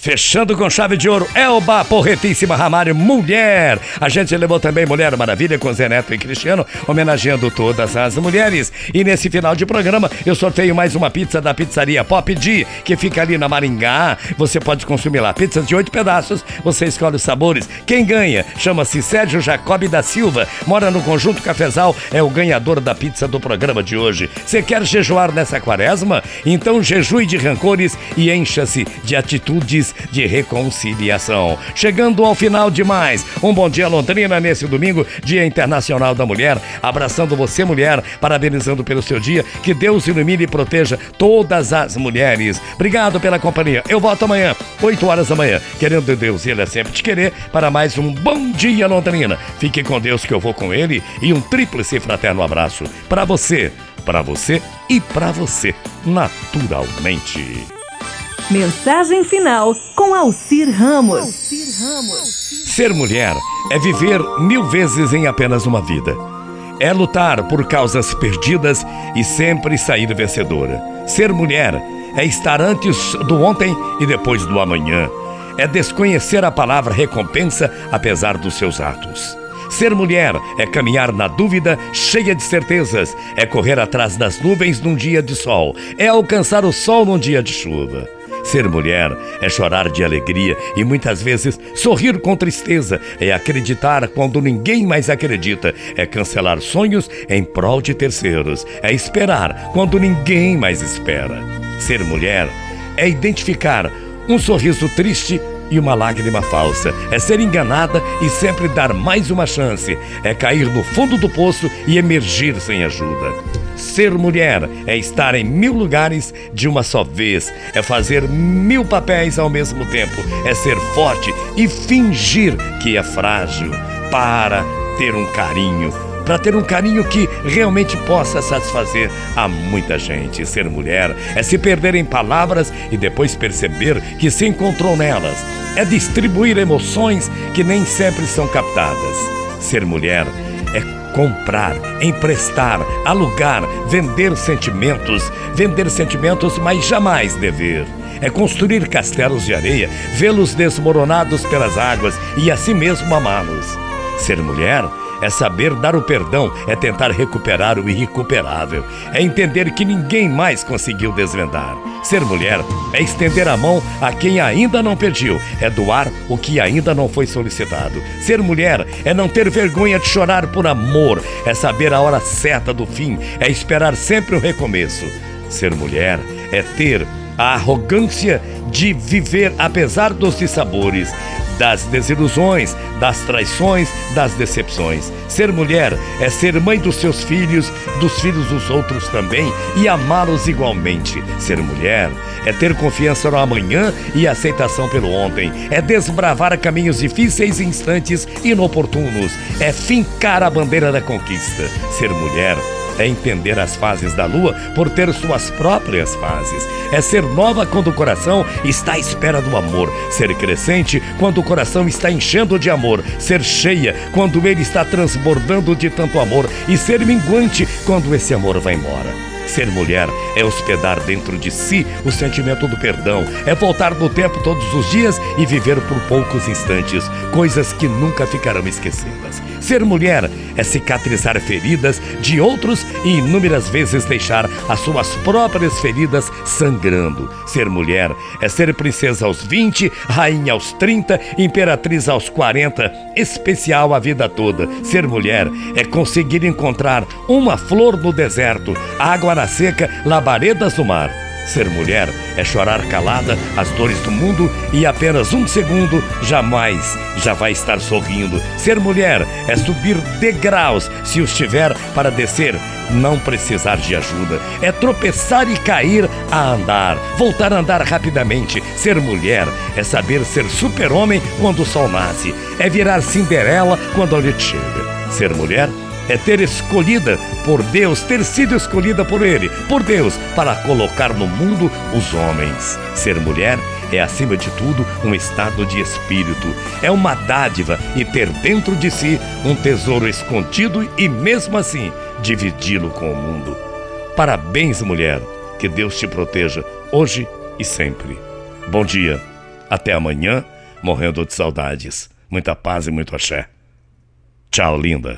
Fechando com chave de ouro, Elba Porretíssima Ramário, mulher. A gente levou também Mulher Maravilha com Zé Neto e Cristiano, homenageando todas as mulheres. E nesse final de programa, eu sorteio mais uma pizza da pizzaria Pop D, que fica ali na Maringá. Você pode consumir lá. Pizzas de oito pedaços, você escolhe os sabores. Quem ganha chama-se Sérgio Jacob da Silva, mora no Conjunto Cafezal, é o ganhador da pizza do programa de hoje. Você quer jejuar nessa quaresma? Então jejue de rancores e encha-se de atitudes de reconciliação. Chegando ao final de mais um Bom Dia Londrina nesse domingo, Dia Internacional da Mulher. Abraçando você, mulher, parabenizando pelo seu dia. Que Deus ilumine e proteja todas as mulheres. Obrigado pela companhia. Eu volto amanhã, 8 horas da manhã. Querendo Deus, Ele é sempre te querer, para mais um Bom Dia Londrina. Fique com Deus que eu vou com Ele e um tríplice fraterno abraço para você, para você e para você, naturalmente. Mensagem final com Alcir Ramos. Ser mulher é viver mil vezes em apenas uma vida. É lutar por causas perdidas e sempre sair vencedora. Ser mulher é estar antes do ontem e depois do amanhã. É desconhecer a palavra recompensa apesar dos seus atos. Ser mulher é caminhar na dúvida, cheia de certezas, é correr atrás das nuvens num dia de sol, é alcançar o sol num dia de chuva. Ser mulher é chorar de alegria e muitas vezes sorrir com tristeza, é acreditar quando ninguém mais acredita, é cancelar sonhos em prol de terceiros, é esperar quando ninguém mais espera. Ser mulher é identificar um sorriso triste e uma lágrima falsa. É ser enganada e sempre dar mais uma chance. É cair no fundo do poço e emergir sem ajuda. Ser mulher é estar em mil lugares de uma só vez, é fazer mil papéis ao mesmo tempo, é ser forte e fingir que é frágil para ter um carinho para ter um carinho que realmente possa satisfazer a muita gente. Ser mulher é se perder em palavras e depois perceber que se encontrou nelas. É distribuir emoções que nem sempre são captadas. Ser mulher é comprar, emprestar, alugar, vender sentimentos, vender sentimentos, mas jamais dever. É construir castelos de areia, vê-los desmoronados pelas águas e assim mesmo amá-los. Ser mulher é saber dar o perdão, é tentar recuperar o irrecuperável, é entender que ninguém mais conseguiu desvendar. Ser mulher é estender a mão a quem ainda não pediu, é doar o que ainda não foi solicitado. Ser mulher é não ter vergonha de chorar por amor, é saber a hora certa do fim, é esperar sempre o recomeço. Ser mulher é ter a arrogância de viver apesar dos dissabores, das desilusões, das traições, das decepções. Ser mulher é ser mãe dos seus filhos, dos filhos dos outros também e amá-los igualmente. Ser mulher é ter confiança no amanhã e aceitação pelo ontem. É desbravar caminhos difíceis e instantes inoportunos. É fincar a bandeira da conquista. Ser mulher é entender as fases da lua por ter suas próprias fases. É ser nova quando o coração está à espera do amor. Ser crescente quando o coração está enchendo de amor. Ser cheia quando ele está transbordando de tanto amor. E ser minguante quando esse amor vai embora. Ser mulher é hospedar dentro de si o sentimento do perdão, é voltar no tempo todos os dias e viver por poucos instantes, coisas que nunca ficarão esquecidas. Ser mulher é cicatrizar feridas de outros e inúmeras vezes deixar as suas próprias feridas sangrando. Ser mulher é ser princesa aos 20, rainha aos 30, imperatriz aos 40, especial a vida toda. Ser mulher é conseguir encontrar uma flor no deserto, água na seca, labaredas no mar. Ser mulher é chorar calada as dores do mundo e apenas um segundo jamais já vai estar sorrindo. Ser mulher é subir degraus se os tiver para descer, não precisar de ajuda. É tropeçar e cair a andar, voltar a andar rapidamente. Ser mulher é saber ser super-homem quando o sol nasce, é virar Cinderela quando a noite chega. Ser mulher é ter escolhida por Deus, ter sido escolhida por Ele, por Deus, para colocar no mundo os homens. Ser mulher é, acima de tudo, um estado de espírito. É uma dádiva e ter dentro de si um tesouro escondido e, mesmo assim, dividi-lo com o mundo. Parabéns, mulher. Que Deus te proteja hoje e sempre. Bom dia. Até amanhã, morrendo de saudades. Muita paz e muito axé. Tchau, linda.